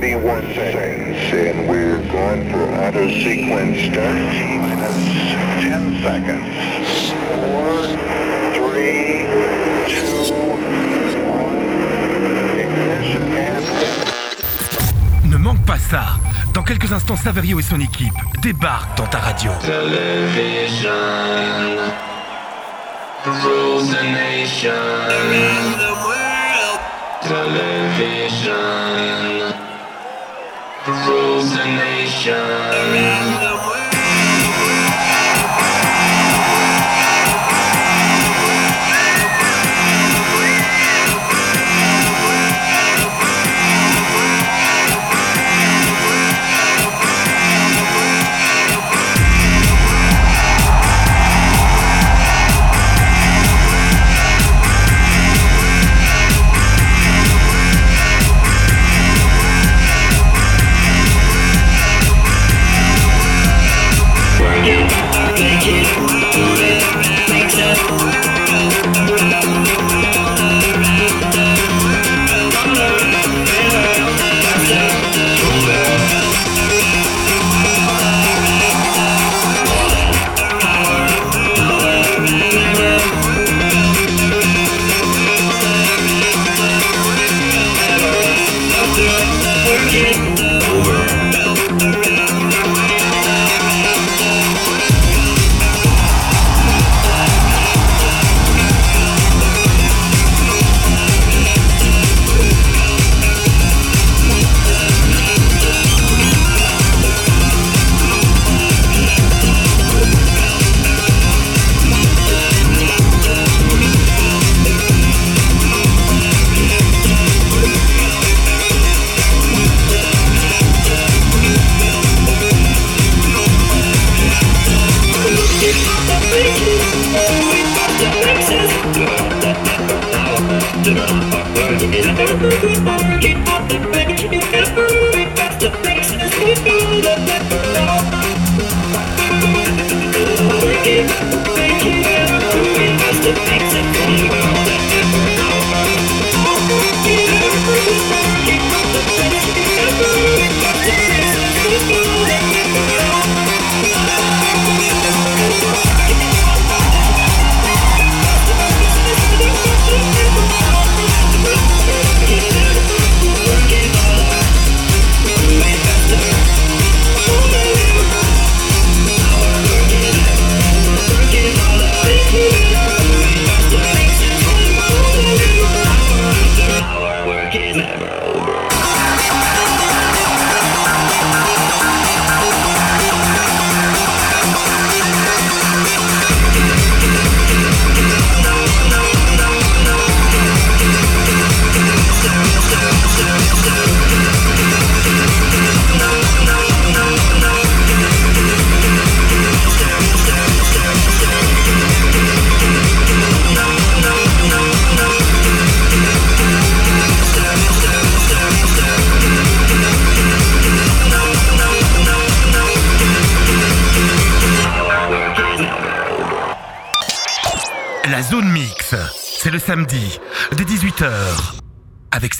31 seconds, and we're going for auto sequence start. Minus 10 seconds. 4, 3, 2, 1. Ignition and... Ne manque pas ça. Dans quelques instants, Saverio et son équipe débarquent dans ta radio. Television rules the nation. Television rules the nation.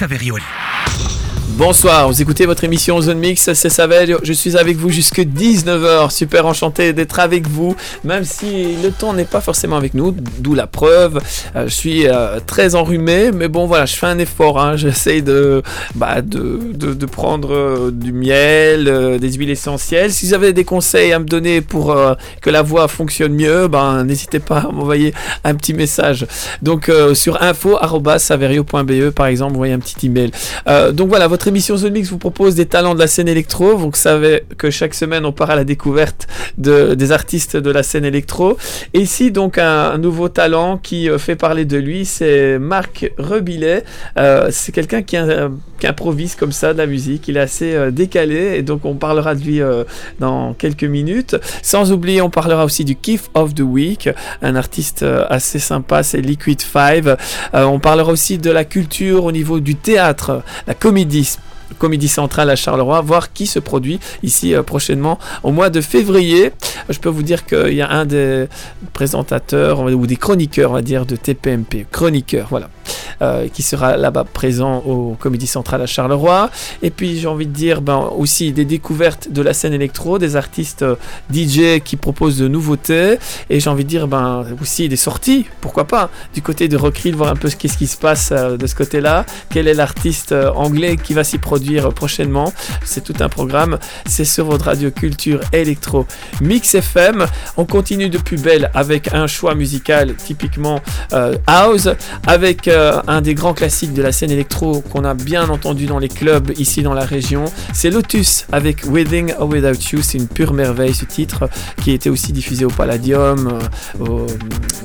Avec Saverioli. Bonsoir, vous écoutez votre émission Zone Mix, c'est Savel, je suis avec vous jusque 19h, super enchanté d'être avec vous, même si le temps n'est pas forcément avec nous, d'où la preuve, euh, je suis euh, très enrhumé, mais bon voilà, je fais un effort, hein, j'essaye de, bah, prendre euh, du miel, des huiles essentielles, si vous avez des conseils à me donner pour que la voix fonctionne mieux, ben, n'hésitez pas à m'envoyer un petit message, donc sur info.saverio.be par exemple, envoyez un petit email. donc voilà, votre émission Zone vous propose des talents de la scène électro. Vous savez que chaque semaine on part à la découverte de, des artistes de la scène électro. Et ici donc un, nouveau talent qui euh, fait parler de lui, c'est Marc Rebillet. Euh, c'est quelqu'un qui, euh, qui, improvise comme ça de la musique. Il est assez décalé et donc on parlera de lui dans quelques minutes. Sans oublier, on parlera aussi du Kiff of the Week, un artiste assez sympa, c'est Liquid Five. on parlera aussi de la culture au niveau du théâtre, la comédie Comédie Centrale à Charleroi, voir qui se produit ici euh, prochainement au mois de février. Je peux vous dire qu'il y a un des présentateurs ou des chroniqueurs, on va dire, de TPMP. Chroniqueur, voilà. Euh, qui sera là-bas présent au Comédie Centrale à Charleroi. Et puis j'ai envie de dire ben, aussi des découvertes de la scène électro, des artistes euh, DJ qui proposent de nouveautés. Et j'ai envie de dire ben, aussi des sorties, pourquoi pas, du côté de Rockrill, voir un peu ce qu'est-ce qui se passe euh, de ce côté-là. Quel est l'artiste anglais qui va s'y produire prochainement? C'est tout un programme. C'est sur votre radio culture électro Mix FM. On continue de plus belle avec un choix musical typiquement house, avec euh, un des grands classiques de la scène électro qu'on a bien entendu dans les clubs ici dans la région. C'est Lotus avec Within or Without You. C'est une pure merveille ce titre qui était aussi diffusé au Palladium, euh,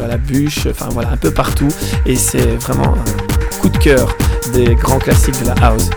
à la bûche, enfin voilà, un peu partout. Et c'est vraiment un coup de cœur des grands classiques de la house.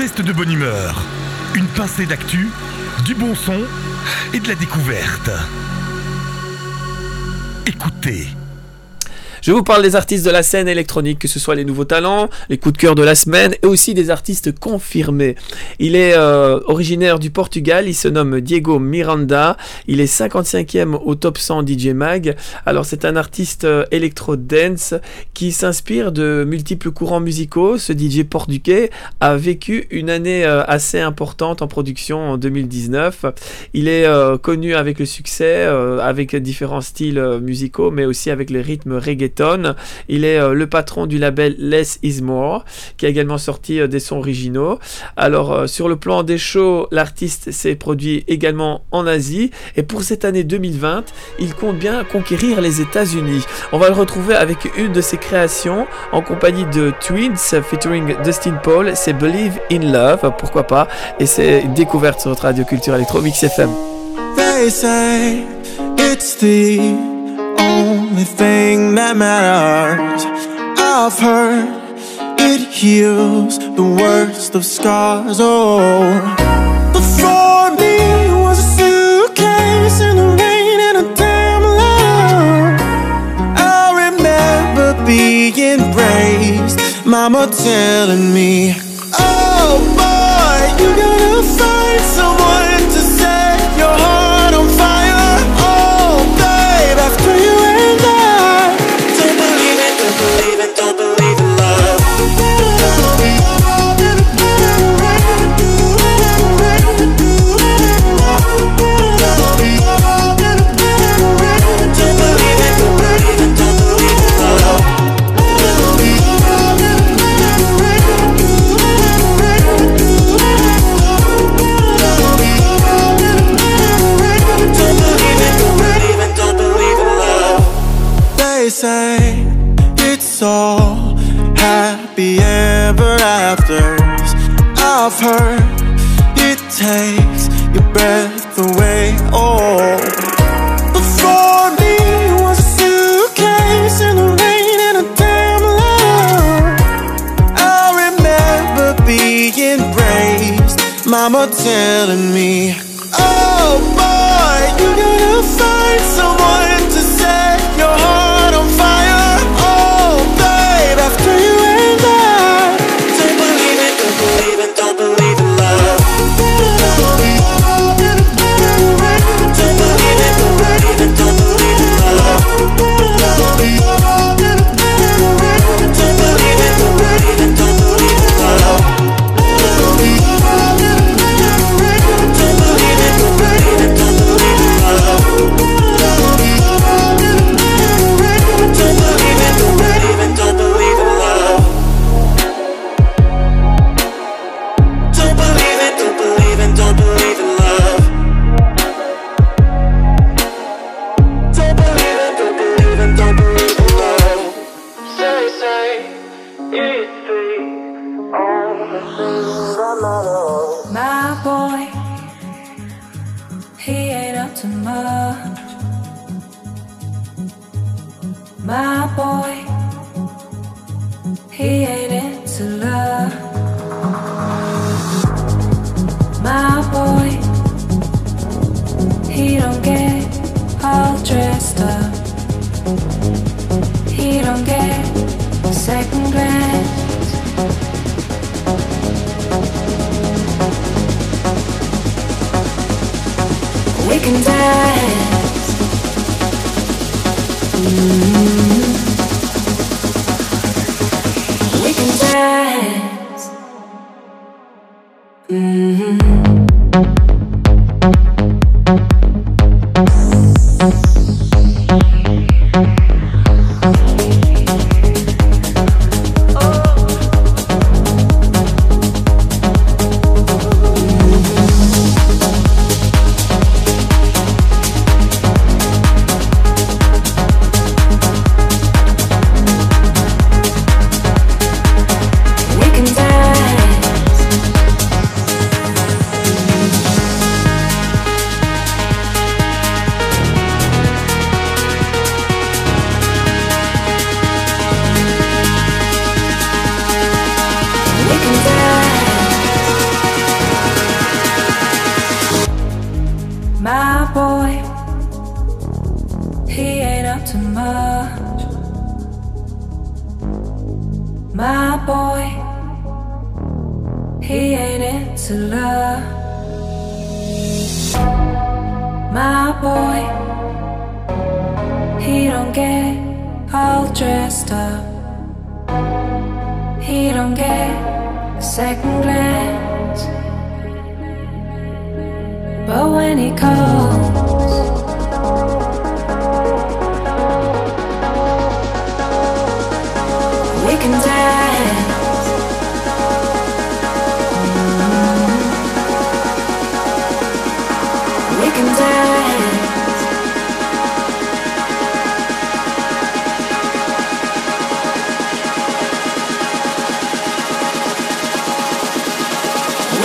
Zeste de bonne humeur, une pincée d'actu, du bon son et de la découverte. Écoutez. Je vous parle des artistes de la scène électronique, que ce soit les nouveaux talents, les coups de cœur de la semaine et aussi des artistes confirmés. Il est euh, originaire du Portugal, il se nomme Diego Miranda, il est 55e au top 100 DJ Mag. Alors c'est un artiste euh, électro-dance qui s'inspire de multiples courants musicaux. Ce DJ portugais a vécu une année euh, assez importante en production en 2019. Il est connu avec le succès, avec différents styles musicaux, mais aussi avec les rythmes reggaeton. Il est euh, le patron du label Less Is More, qui a également sorti euh, des sons originaux. Alors, euh, sur le plan des shows, l'artiste s'est produit également en Asie. Et pour cette année 2020, il compte bien conquérir les États-Unis. On va le retrouver avec une de ses créations en compagnie de Twins featuring Dustin Paul. C'est Believe in Love, pourquoi pas. Et c'est une découverte sur notre radio culture électro Mix FM. Only thing that matters. I've heard it heals the worst of scars. Oh, before me was a suitcase in the rain and a damn love. I remember being raised, Mama telling me, Oh boy, you gotta find They say it's all happy ever afters. I've heard it takes your breath away. Oh, before me was a suitcase in the rain and a damn love. I remember being raised, Mama telling me, We can dance. Mm.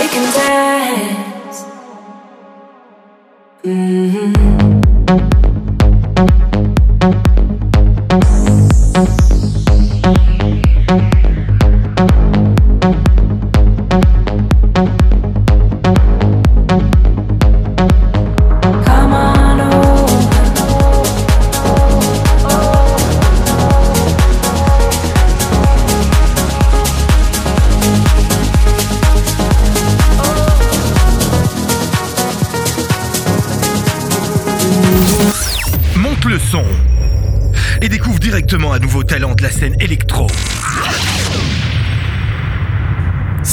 We can dance. Come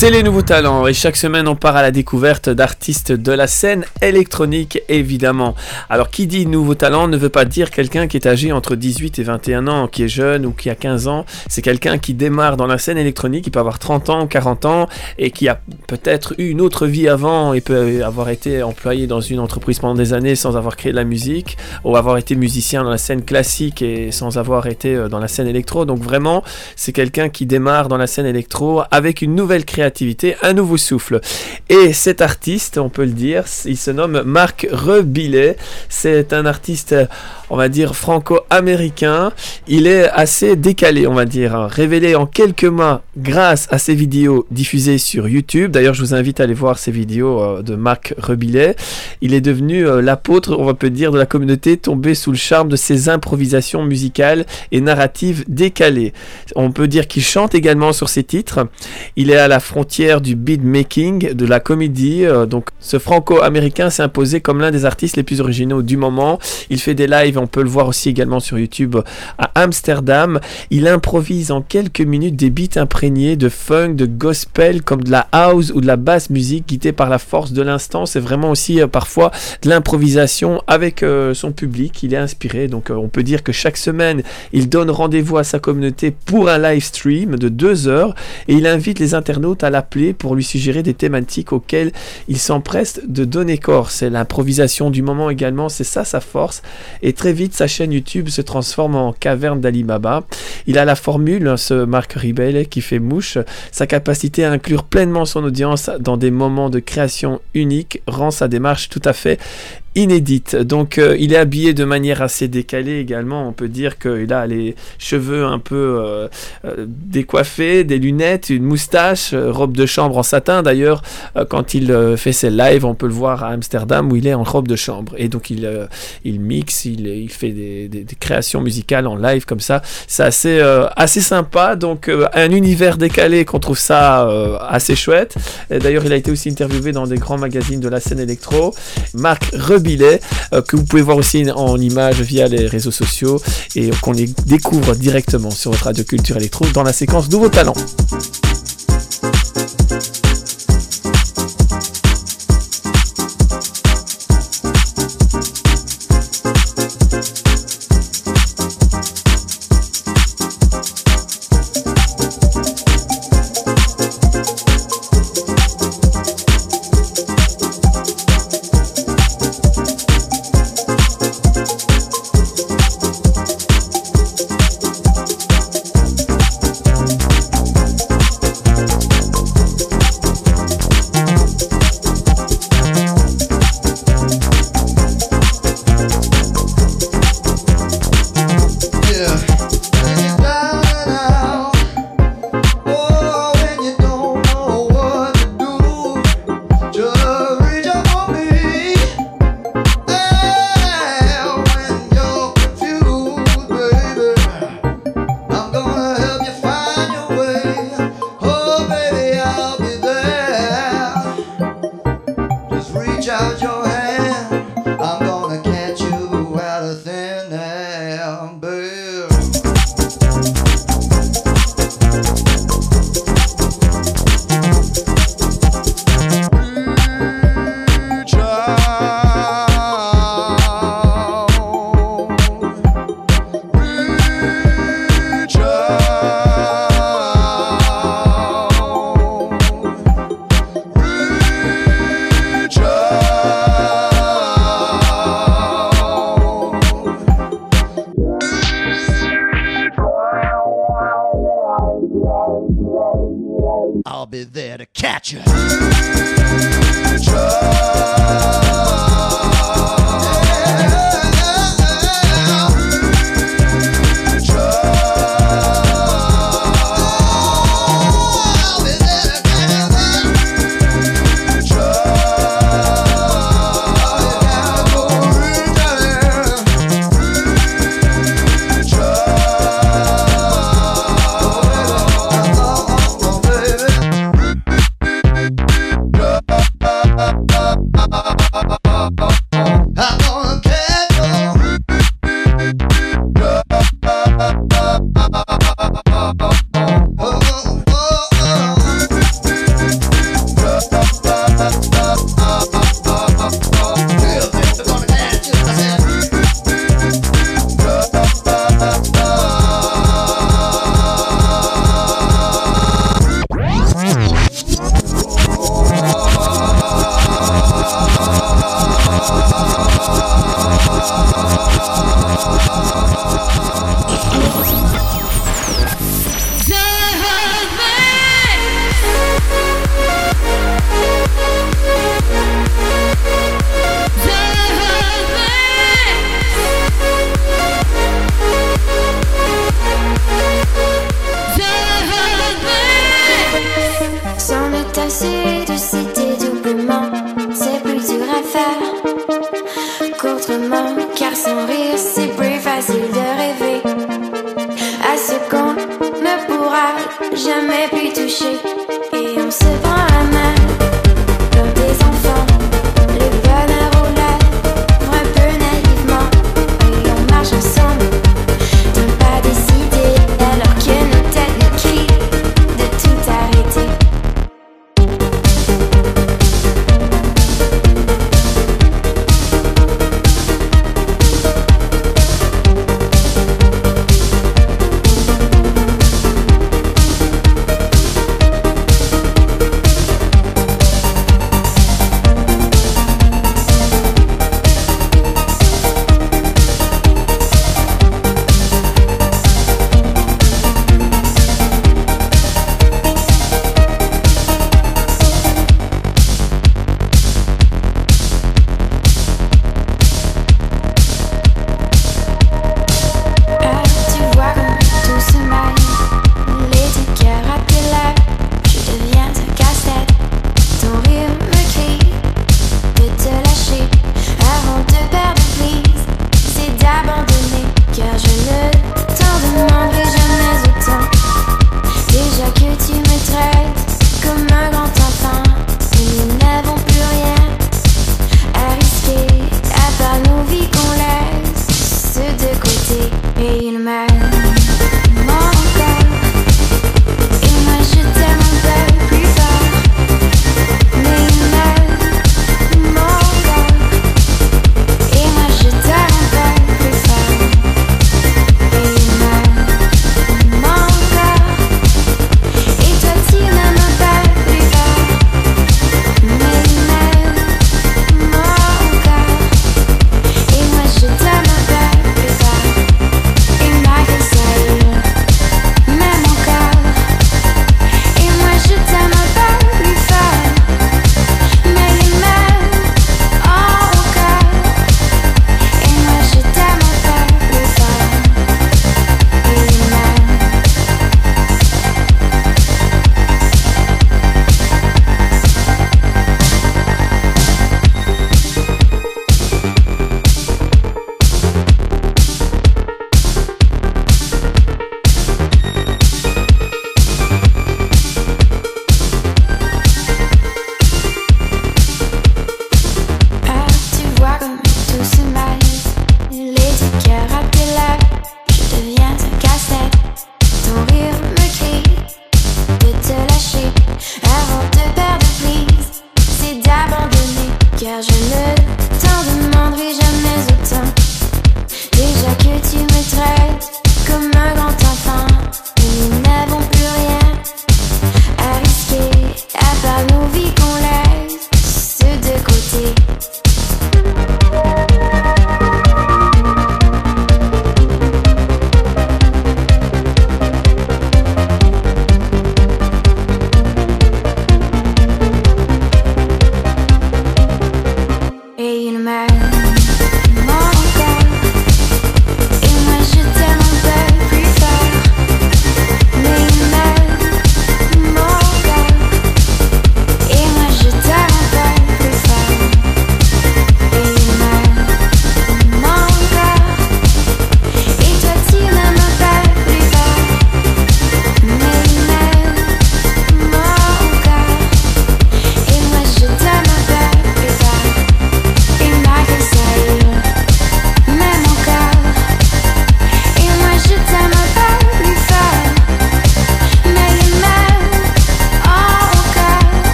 C'est les nouveaux talents et chaque semaine on part à la découverte d'artistes de la scène électronique évidemment. Alors qui dit nouveau talent ne veut pas dire quelqu'un qui est âgé entre 18 et 21 ans, qui est jeune ou qui a 15 ans. C'est quelqu'un qui démarre dans la scène électronique, qui peut avoir 30 ans, 40 ans et qui a peut-être eu une autre vie avant et peut avoir été employé dans une entreprise pendant des années sans avoir créé de la musique ou avoir été musicien dans la scène classique et sans avoir été euh, dans la scène électro. Donc vraiment c'est quelqu'un qui démarre dans la scène électro avec une nouvelle un nouveau souffle. Et cet artiste, on peut le dire, il se nomme Marc Rebillet. C'est un artiste, on va dire, franco-américain. Il est assez décalé, on va dire, hein. révélé en quelques mois grâce à ses vidéos diffusées sur YouTube. D'ailleurs, je vous invite à aller voir ces vidéos euh, de Marc Rebillet. Il est devenu euh, l'apôtre, on peut dire, de la communauté, tombé sous le charme de ses improvisations musicales et narratives décalées. On peut dire qu'il chante également sur ses titres. Il est à la frontière du beatmaking, de la comédie. euh, donc, ce franco-américain s'est imposé comme l'un des artistes les plus originaux du moment. Il fait des lives, on peut le voir aussi également sur YouTube à Amsterdam. Il improvise en quelques minutes des beats imprégnés de funk, de gospel, comme de la house ou de la basse musique guidée par la force de l'instant. C'est vraiment aussi euh, parfois de l'improvisation avec euh, son public. Il est inspiré. Donc, on peut dire que chaque semaine, il donne rendez-vous à sa communauté pour un live stream de deux heures et il invite les internautes à l'appeler pour lui suggérer des thématiques auxquelles il s'empresse de donner corps. C'est l'improvisation du moment également, c'est ça sa force. Et très vite, sa chaîne YouTube se transforme en caverne d'Alibaba. Il a la formule, hein, ce Marc Ribelle, qui fait mouche. Sa capacité à inclure pleinement son audience dans des moments de création unique rend sa démarche tout à fait inédite. Donc euh, il est habillé de manière assez décalée également. On peut dire qu'il a les cheveux un peu euh, euh, décoiffés, des lunettes, une moustache, robe de chambre en satin. D'ailleurs, quand il fait ses lives, on peut le voir à Amsterdam où il est en robe de chambre. Et donc il, il mixe, il, il fait des, créations musicales en live comme ça. C'est assez, assez sympa. Donc un univers décalé qu'on trouve ça assez chouette. Et D'ailleurs, il a été aussi interviewé dans des grands magazines de la scène électro. Marc euh, que vous pouvez voir aussi en image via les réseaux sociaux et qu'on les découvre directement sur votre radio culture électro dans la séquence Nouveaux Talents.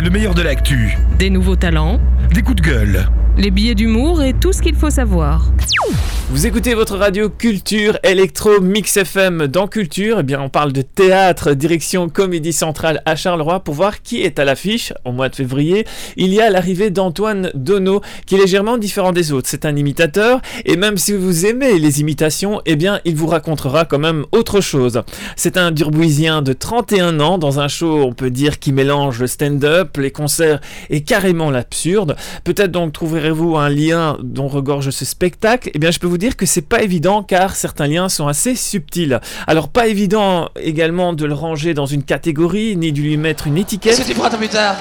C'est le meilleur de l'actu, Des nouveaux talents, des coups de gueule. les billets d'humour et tout ce qu'il faut savoir. Vous écoutez votre radio Culture Electro Mix FM dans Culture. Eh bien, on parle de théâtre, direction Comédie Centrale à Charleroi pour voir qui est à l'affiche au mois de février. Il y a l'arrivée d'Antoine Donneau qui est légèrement différent des autres. C'est un imitateur et même si vous aimez les imitations, eh bien, il vous racontera quand même autre chose. C'est un durbouisien de 31 ans dans un show, on peut dire, qui mélange le stand-up, les concerts et carrément l'absurde. Peut-être donc trouverez-vous un lien dont regorge ce spectacle. Eh bien, je peux vous dire que c'est pas évident car certains liens sont assez subtils. Alors, pas évident également de le ranger dans une catégorie ni de lui mettre une étiquette. Qu'est-ce que tu feras plus tard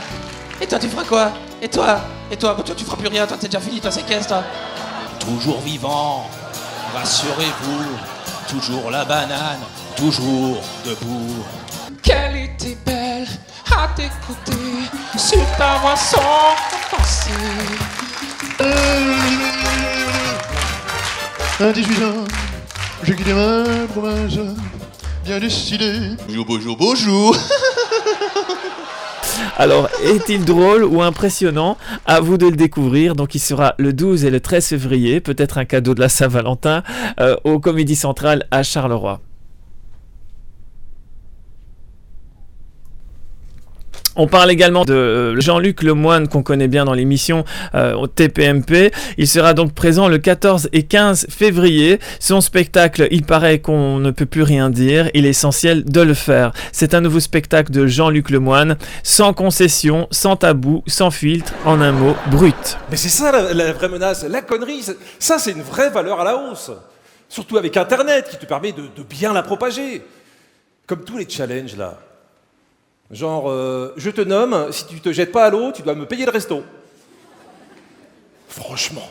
Et toi tu feras quoi? Et toi? Et toi? Bon, toi tu feras plus rien, toi t'es déjà fini, toi c'est qu'est-ce toi Toujours vivant, rassurez-vous, toujours la banane, toujours debout. Qu'elle était belle à t'écouter, super voix sans penser. À 18 ans, j'ai quitté ma province, bien décidé. Bonjour, bonjour, bonjour. Alors, est-il drôle ou impressionnant? À vous de le découvrir. Donc, il sera le 12 et le 13 février, peut-être un cadeau de la Saint-Valentin, euh, au Comédie Centrale à Charleroi. On parle également de euh, Jean-Luc Lemoine qu'on connaît bien dans l'émission euh, au TPMP. Il sera donc présent le 14 et 15 février. Son spectacle, il paraît qu'on ne peut plus rien dire. Il est essentiel de le faire. C'est un nouveau spectacle de Jean-Luc Lemoine, sans concession, sans tabou, sans filtre, en un mot, brut. Mais c'est ça la, vraie menace, la connerie, ça c'est une vraie valeur à la hausse. Surtout avec Internet qui te permet de bien la propager. Comme tous les challenges là. Genre, euh, je te nomme, si tu te jettes pas à l'eau, tu dois me payer le resto. Franchement.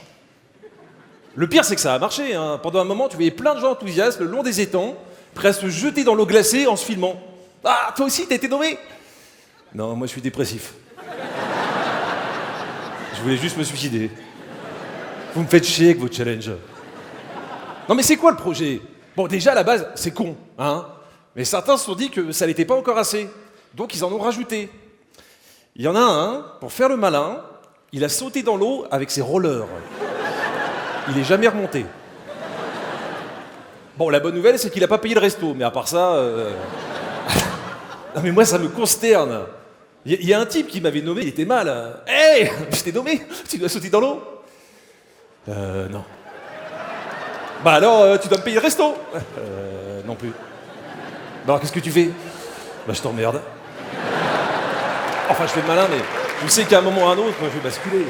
Le pire c'est que ça a marché. hein. Pendant un moment, tu voyais plein de gens enthousiastes le long des étangs, prêts à se jeter dans l'eau glacée en se filmant. Ah, toi aussi, t'as été nommé? Non, moi je suis dépressif. Je voulais juste me suicider. Vous me faites chier avec vos challenges. Non mais c'est quoi le projet? Bon déjà à la base c'est con, hein Mais certains se sont dit que ça n'était pas encore assez. Donc ils en ont rajouté. Il y en a un, pour faire le malin, il a sauté dans l'eau avec ses rollers. Il est jamais remonté. Bon la bonne nouvelle c'est qu'il n'a pas payé le resto, mais à part ça... euh, non mais moi ça me consterne. Il y, a- un type qui m'avait nommé, il était mal. Hé Je t'ai nommé Tu dois sauter dans l'eau Euh non. Bah alors, euh, tu dois me payer le resto Euh, non plus. Bah alors, qu'est-ce que tu fais? Bah, je t'emmerde. Enfin, je fais le malin, mais je sais qu'à un moment ou à un autre, moi, je vais basculer.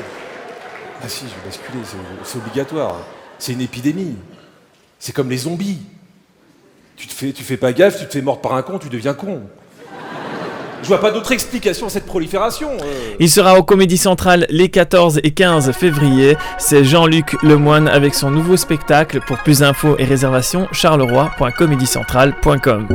Ah si, je vais basculer, c'est- obligatoire. C'est une épidémie. C'est comme les zombies. Tu te fais, tu fais pas gaffe, tu te fais mordre par un con, tu deviens con. Je vois pas d'autre explication à cette prolifération. euh. Il sera au Comédie Centrale les 14 et 15 février. C'est Jean-Luc Lemoine avec son nouveau spectacle. Pour plus d'infos et réservations, charleroi.comédiecentrale.com.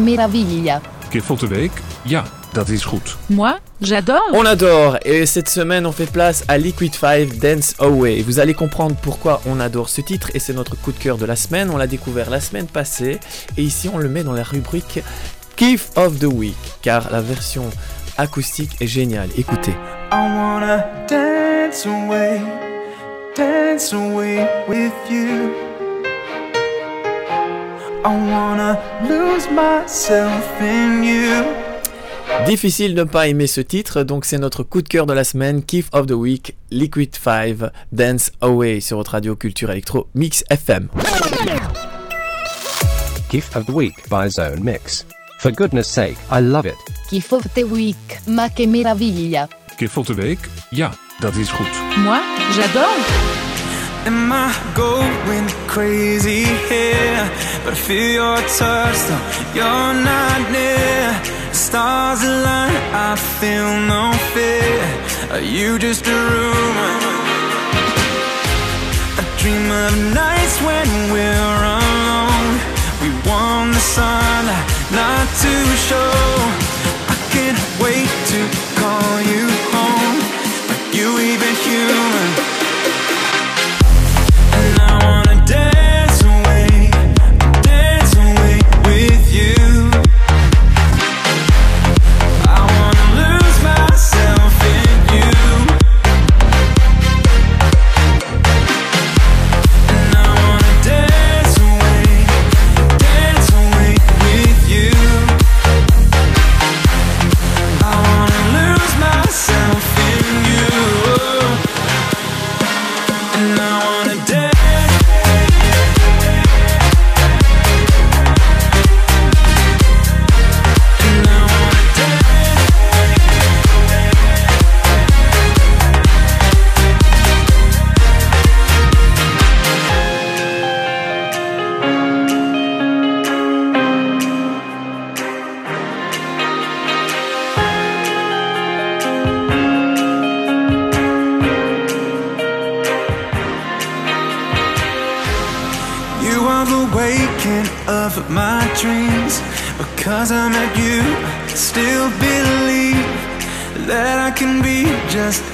meraviglia. De week? Ja, dat is goed. Moi, j'adore. On adore et cette semaine on fait place à Liquid 5 Dance Away. Vous allez comprendre pourquoi on adore ce titre et c'est notre coup de cœur de la semaine. On l'a découvert la semaine passée et ici on le met dans la rubrique Kiff of the Week car la version acoustique est géniale. Écoutez. I wanna dance away, dance away with you. Difficile de ne pas aimer ce titre, donc c'est notre coup de cœur de la semaine, Kiff of the Week, Liquid 5, Dance Away sur votre radio culture électro Mix FM. Gift of the week by Zone Mix. For goodness sake, I love it. Che forte week, ma che meraviglia. Keer de week? Ja, dat is goed. Moi, j'adore. Am I going crazy here? But I feel your touch, though you're not near. Stars align, I feel no fear. Are you just a rumor? I dream of nights when we're alone. We want the sunlight, not too sure. I can't wait to call you home. Are you even human?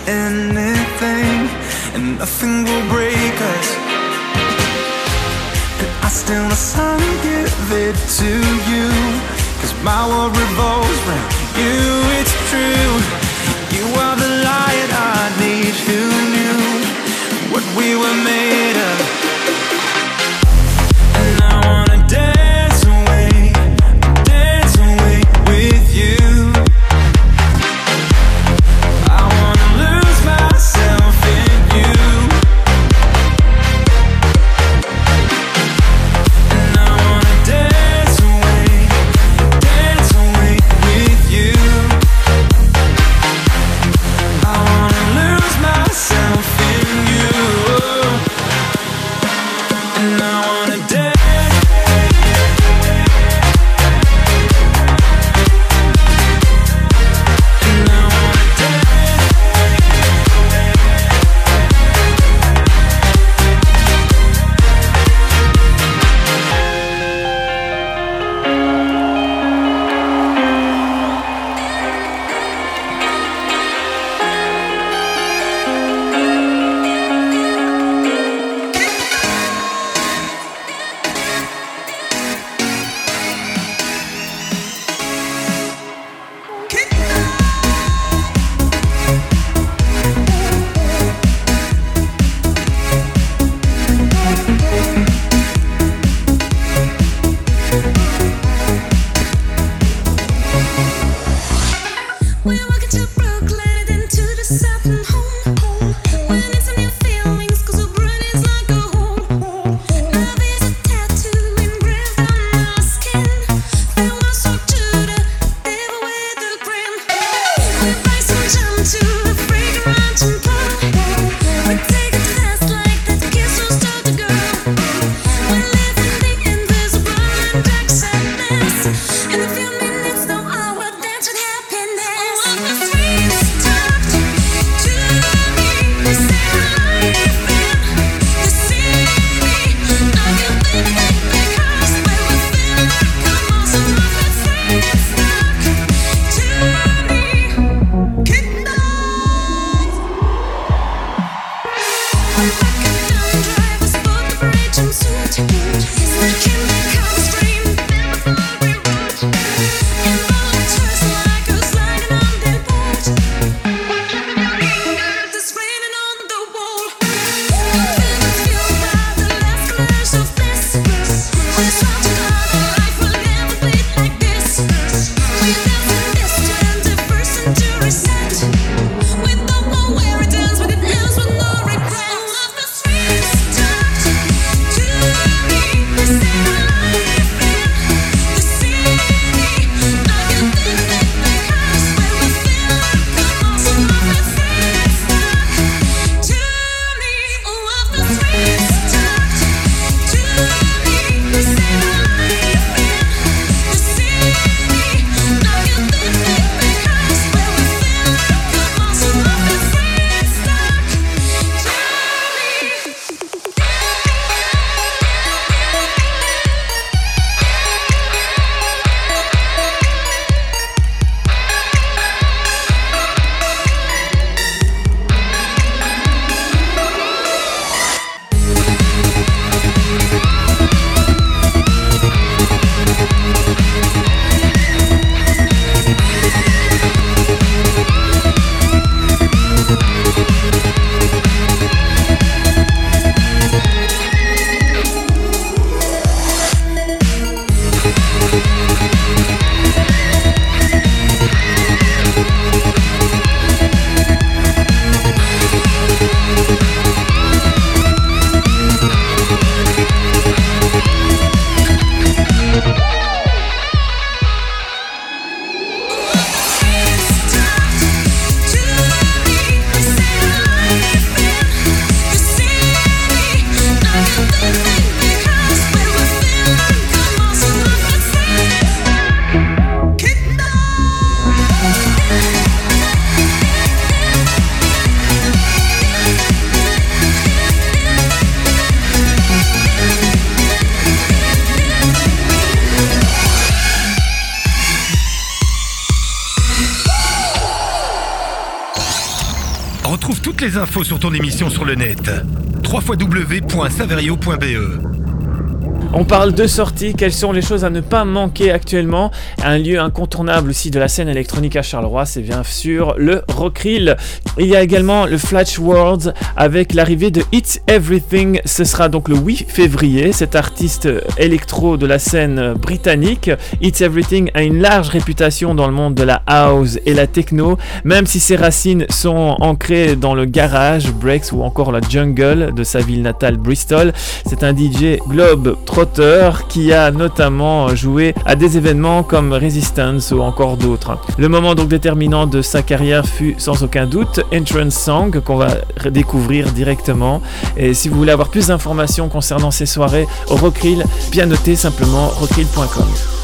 and ton émission sur le net. www.saverio.be On parle de sorties, quelles sont les choses à ne pas manquer actuellement? Un lieu incontournable aussi de la scène électronique à Charleroi, c'est bien sûr le Rockrill. Il y a également le Flash Worlds avec l'arrivée de It's Everything. Ce sera donc le 8 février. Cet artiste électro de la scène britannique, It's Everything a une large réputation dans le monde de la house et la techno, même si ses racines sont ancrées dans le garage, breaks ou encore la jungle de sa ville natale Bristol. C'est un DJ globe trotter qui a notamment joué à des événements comme Resistance ou encore d'autres. Le moment donc déterminant de sa carrière fut sans aucun doute Entrance Song qu'on va redécouvrir directement. Et si vous voulez avoir plus d'informations concernant ces soirées au Rockrill, bien notez simplement rockrill.com.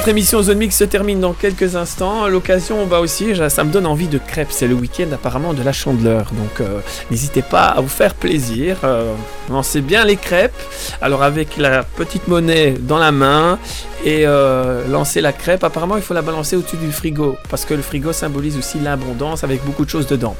Votre émission Zone Mix se termine dans quelques instants. L'occasion, on va aussi, ça me donne envie de crêpes. C'est le week-end apparemment de la chandeleur. Donc euh, n'hésitez pas à vous faire plaisir. Euh, lancez bien les crêpes. Alors avec la petite monnaie dans la main et euh, lancer la crêpe. Apparemment, il faut la balancer au-dessus du frigo parce que le frigo symbolise aussi l'abondance avec beaucoup de choses dedans.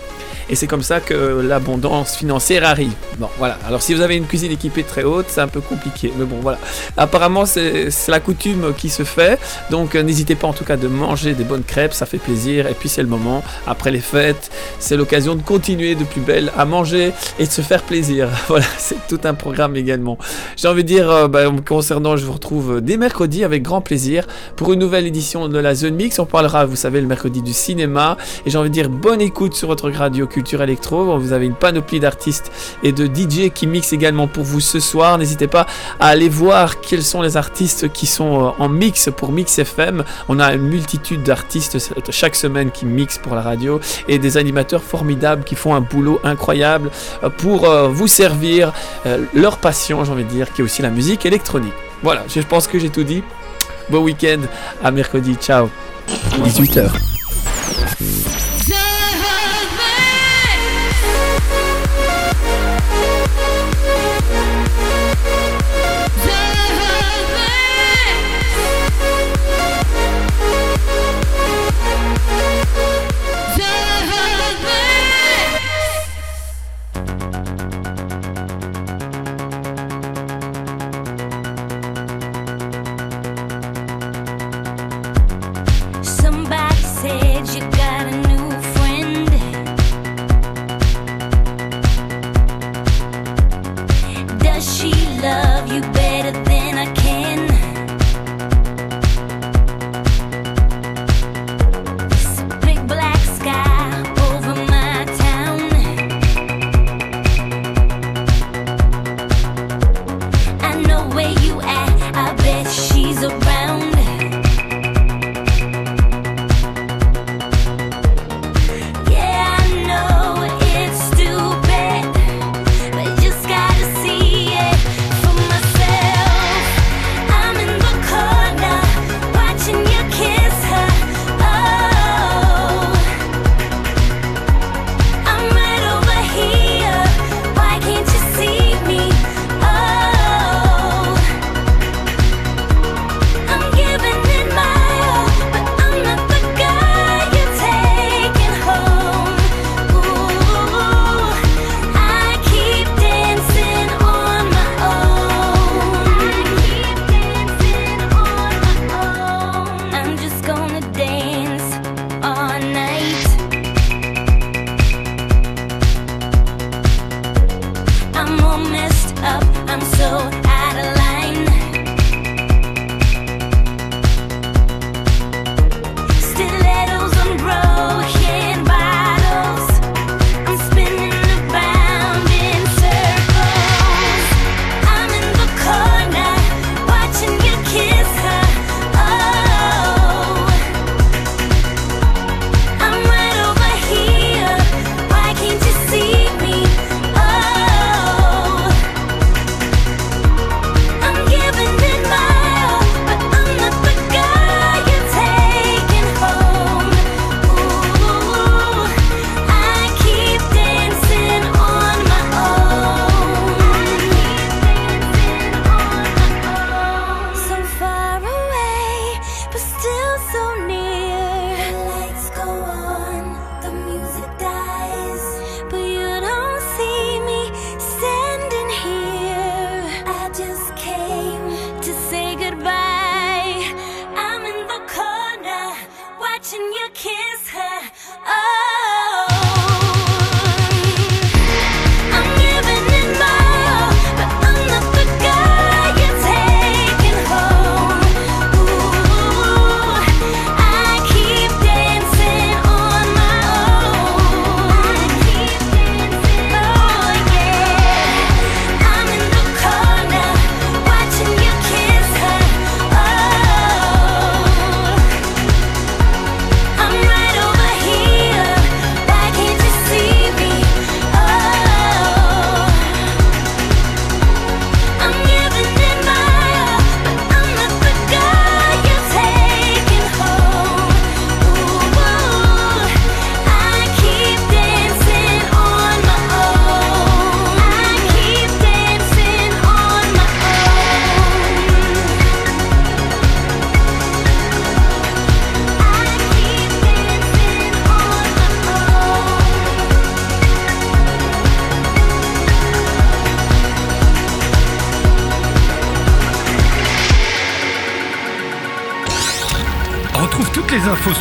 Et c'est comme ça que l'abondance financière arrive. Bon, voilà. Alors si vous avez une cuisine équipée très haute, c'est un peu compliqué. Mais bon, voilà. Apparemment, c'est la coutume qui se fait. Donc euh, n'hésitez pas en tout cas de manger des bonnes crêpes, ça fait plaisir. Et puis c'est le moment, après les fêtes, c'est l'occasion de continuer de plus belle à manger et de se faire plaisir. Voilà, c'est tout un programme également. J'ai envie de dire, euh, bah, concernant, je vous retrouve dès mercredi avec grand plaisir pour une nouvelle édition de la Zone Mix. On parlera, vous savez, le mercredi du cinéma. Et j'ai envie de dire, bonne écoute sur votre radio Culture Electro. Vous avez une panoplie d'artistes et de DJ qui mixent également pour vous ce soir. N'hésitez pas à aller voir quels sont les artistes qui sont euh, en mix pour Mix FM. On a une multitude d'artistes chaque semaine qui mixent pour la radio et des animateurs formidables qui font un boulot incroyable euh, pour euh, vous servir euh, leur passion, j'ai envie de dire, qui est aussi la musique électronique. Voilà, je pense que j'ai tout dit. Bon week-end, à mercredi, ciao. 18h.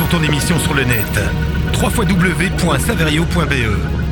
Ton émission sur le net. www.saverio.be